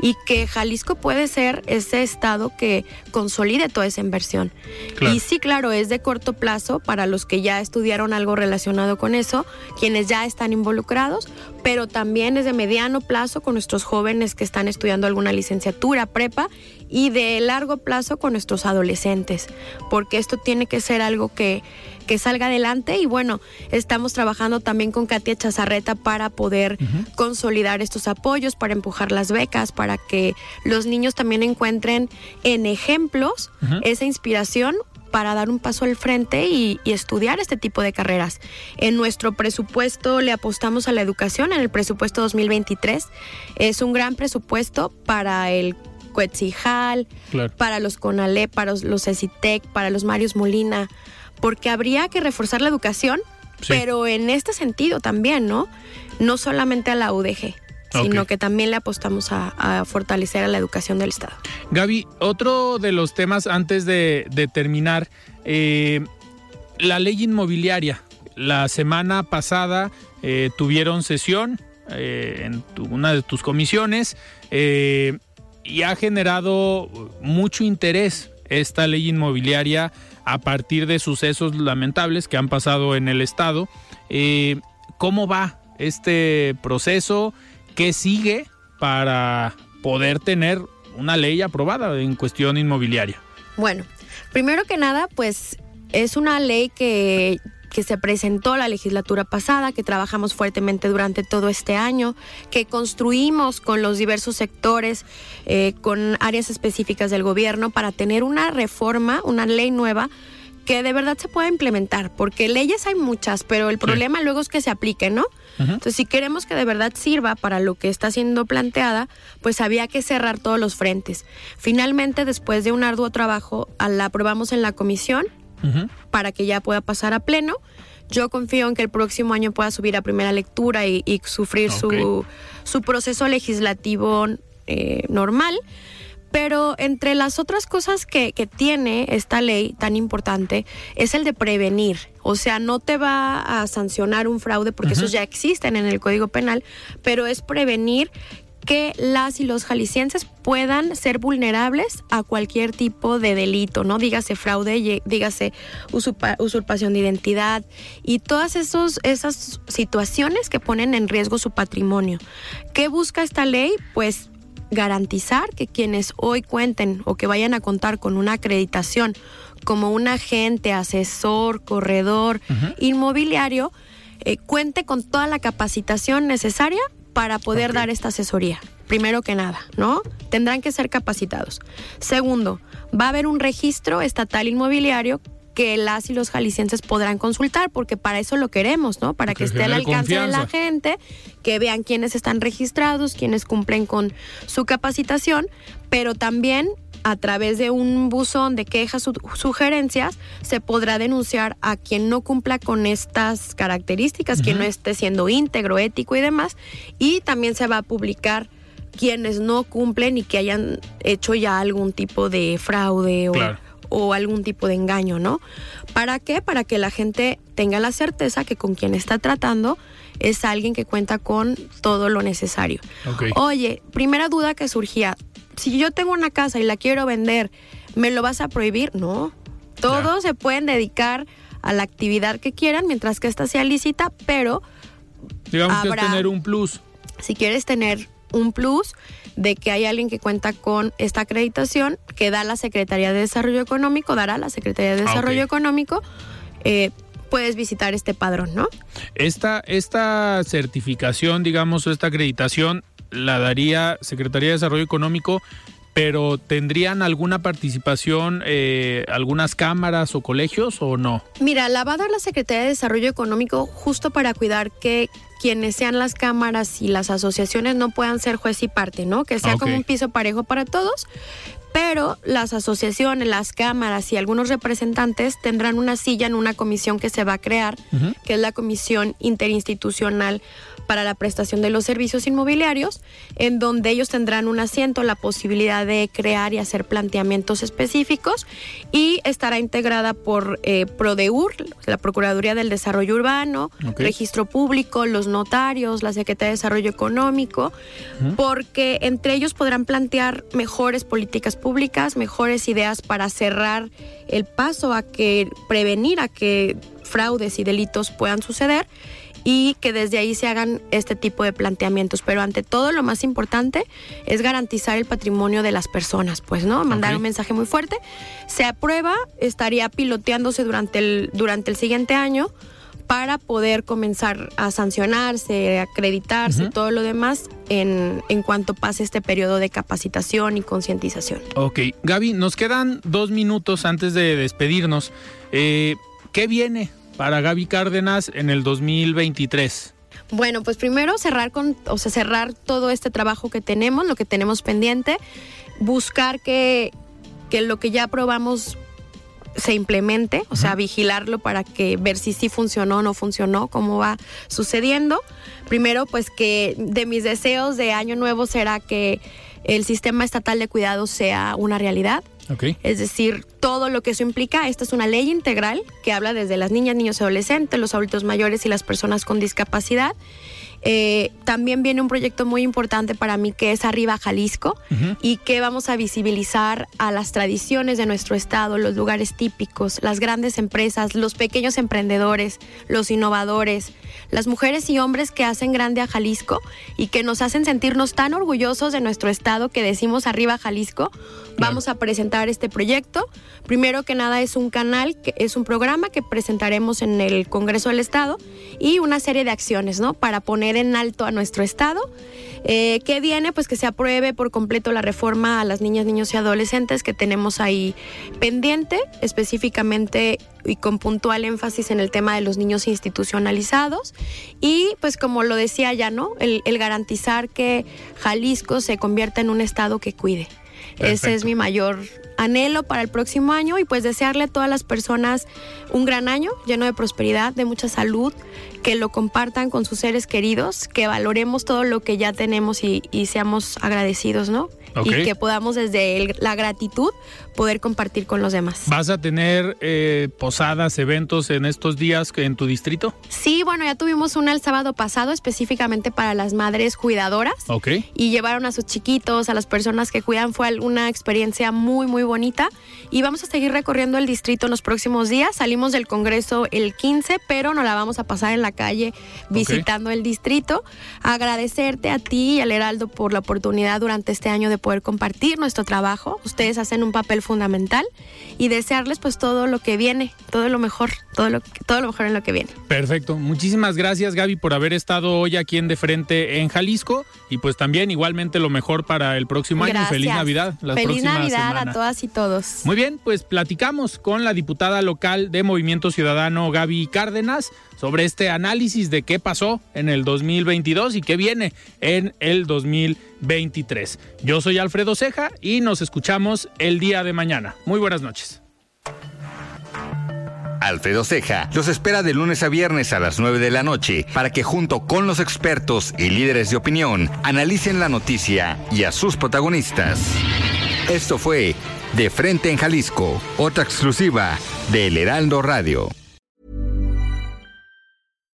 y que Jalisco puede ser ese estado que consolide toda esa inversión. Y sí, claro, es de corto plazo para los que ya estudiaron algo relacionado con eso, quienes ya están involucrados, pero también es de mediano plazo con nuestros jóvenes que están estudiando alguna licenciatura, prepa y de largo plazo con nuestros adolescentes, porque esto tiene que ser algo que, que salga adelante. Y bueno, estamos trabajando también con Katia Chazarreta para poder consolidar estos apoyos, para empujar las becas, para que los niños también encuentren en ejemplos esa inspiración para dar un paso al frente y, y, estudiar este tipo de carreras. En nuestro presupuesto le apostamos a la educación, en el presupuesto 2023. Es un gran presupuesto para el Cuetzijal, para los CONALE, para los CECITEC, para los Marios Molina, porque habría que reforzar la educación, pero en este sentido también, ¿no? No solamente a la UDG. sino que también le apostamos a, fortalecer a la educación del Estado. Gaby, otro de los temas antes de, terminar, eh, la ley inmobiliaria. La semana pasada eh, tuvieron sesión eh, en una de tus comisiones y ha generado mucho interés esta ley inmobiliaria a partir de sucesos lamentables que han pasado en el Estado. Eh, ¿Cómo va este proceso? ¿Qué sigue para poder tener una ley aprobada en cuestión inmobiliaria? Bueno, primero que nada, pues es una ley que que se presentó la legislatura pasada, que trabajamos fuertemente durante todo este año, que construimos con los diversos sectores, eh, con áreas específicas del gobierno para tener una reforma, una ley nueva que de verdad se pueda implementar, porque leyes hay muchas, pero el problema luego es que se apliquen, ¿no? Entonces, si queremos que de verdad sirva para lo que está siendo planteada, pues había que cerrar todos los frentes. Finalmente, después de un arduo trabajo, la aprobamos en la comisión, para que ya pueda pasar a pleno. Yo confío en que el próximo año pueda subir a primera lectura y, sufrir su, su, proceso legislativo eh, normal. Pero entre las otras cosas que, que, tiene esta ley tan importante es el de prevenir. O sea, no te va a sancionar un fraude porque esos ya existen en el Código Penal, pero es prevenir que las y los jaliscienses puedan ser vulnerables a cualquier tipo de delito, ¿no? Dígase fraude, dígase usurpación de identidad y todas esos, esas situaciones que ponen en riesgo su patrimonio. ¿Qué busca esta ley? Pues garantizar que quienes hoy cuenten o que vayan a contar con una acreditación como un agente, asesor, corredor, inmobiliario, eh, cuente con toda la capacitación necesaria para poder dar esta asesoría. Primero que nada, ¿no? Tendrán que ser capacitados. Segundo, va a haber un registro estatal inmobiliario que las y los jaliscienses podrán consultar, porque para eso lo queremos, ¿no? Para que, esté al alcance de la gente, que vean quiénes están registrados, quiénes cumplen con su capacitación, pero también a través de un buzón de quejas sugerencias se podrá denunciar a quien no cumpla con estas características, quien no esté siendo íntegro, ético y demás. Y también se va a publicar quienes no cumplen y que hayan hecho ya algún tipo de fraude o, algún tipo de engaño, ¿no? ¿Para qué? Para que la gente tenga la certeza que con quien está tratando es alguien que cuenta con todo lo necesario. Oye, primera duda que surgía, si yo tengo una casa y la quiero vender, ¿me lo vas a prohibir? No. Todos se pueden dedicar a la actividad que quieran mientras que esta sea lícita, pero digamos que tener un plus. Si quieres tener un plus de que hay alguien que cuenta con esta acreditación que da la Secretaría de Desarrollo Económico, dará la Secretaría de ah, Desarrollo Económico, eh, puedes visitar este padrón, ¿no? Esta, esta certificación, digamos, o esta acreditación la daría Secretaría de Desarrollo Económico, pero ¿tendrían alguna participación eh, algunas cámaras o colegios o no? Mira, la va a dar la Secretaría de Desarrollo Económico justo para cuidar que quienes sean las cámaras y las asociaciones no puedan ser juez y parte, ¿no? Que sea como un piso parejo para todos pero las asociaciones, las cámaras y algunos representantes tendrán una silla en una comisión que se va a crear, que es la Comisión Interinstitucional para la prestación de los servicios inmobiliarios, en donde ellos tendrán un asiento, la posibilidad de crear y hacer planteamientos específicos y estará integrada por eh, Prodeur, la Procuraduría del Desarrollo Urbano, Registro Público, los notarios, la Secretaría de Desarrollo Económico, porque entre ellos podrán plantear mejores políticas públicas, mejores ideas para cerrar el paso a que prevenir a que fraudes y delitos puedan suceder y que desde ahí se hagan este tipo de planteamientos. Pero ante todo, lo más importante es garantizar el patrimonio de las personas, pues, ¿no? Mandar un mensaje muy fuerte. Se aprueba, estaría piloteándose durante el, durante el siguiente año para poder comenzar a sancionarse, acreditarse, todo lo demás en, en, cuanto pase este periodo de capacitación y concientización. Ok, Gaby, nos quedan dos minutos antes de despedirnos. Eh, ¿Qué viene para Gaby Cárdenas en el 2023? Bueno, pues primero cerrar con, o sea, cerrar todo este trabajo que tenemos, lo que tenemos pendiente, buscar que, que lo que ya aprobamos se implemente, o sea, vigilarlo para que ver si sí funcionó o no funcionó, cómo va sucediendo. Primero, pues que de mis deseos de año nuevo será que el sistema estatal de cuidados sea una realidad. Es decir, todo lo que eso implica. Esta es una ley integral que habla desde las niñas, niños adolescentes, los adultos mayores y las personas con discapacidad. Eh, también viene un proyecto muy importante para mí que es Arriba Jalisco y que vamos a visibilizar a las tradiciones de nuestro estado, los lugares típicos, las grandes empresas, los pequeños emprendedores, los innovadores, las mujeres y hombres que hacen grande a Jalisco y que nos hacen sentirnos tan orgullosos de nuestro estado que decimos Arriba Jalisco. Vamos a presentar este proyecto. Primero que nada es un canal, que es un programa que presentaremos en el Congreso del Estado y una serie de acciones, ¿no? Para poner en alto a nuestro estado. Eh, ¿Qué viene? Pues que se apruebe por completo la reforma a las niñas, niños y adolescentes que tenemos ahí pendiente, específicamente y con puntual énfasis en el tema de los niños institucionalizados y pues como lo decía ya, ¿no? El, el garantizar que Jalisco se convierta en un estado que cuide. Ese es mi mayor anhelo para el próximo año y pues desearle a todas las personas un gran año lleno de prosperidad, de mucha salud, que lo compartan con sus seres queridos, que valoremos todo lo que ya tenemos y, y seamos agradecidos, ¿no? y que podamos desde la gratitud poder compartir con los demás. ¿Vas a tener eh, posadas, eventos en estos días en tu distrito? Sí, bueno, ya tuvimos una el sábado pasado específicamente para las madres cuidadoras. Ok. Y llevaron a sus chiquitos, a las personas que cuidan. Fue una experiencia muy, muy bonita. Y vamos a seguir recorriendo el distrito en los próximos días. Salimos del Congreso el 15, pero nos la vamos a pasar en la calle visitando el distrito. Agradecerte a ti y al Heraldo por la oportunidad durante este año de poder compartir nuestro trabajo. Ustedes hacen un papel fundamental y desearles pues todo lo que viene, todo lo mejor, todo lo, todo lo mejor en lo que viene. Perfecto. Muchísimas gracias Gaby por haber estado hoy aquí en De Frente en Jalisco y pues también igualmente lo mejor para el próximo año. Feliz Navidad. Feliz Navidad a todas y todos. Muy bien, pues platicamos con la diputada local de Movimiento Ciudadano Gaby Cárdenas sobre este análisis de qué pasó en el 2022 y qué viene en el 2023. Yo soy Alfredo Ceja y nos escuchamos el día de mañana. Muy buenas noches. Alfredo Ceja los espera de lunes a viernes a las 9 de la noche para que junto con los expertos y líderes de opinión analicen la noticia y a sus protagonistas. Esto fue De Frente en Jalisco, otra exclusiva de El Heraldo Radio.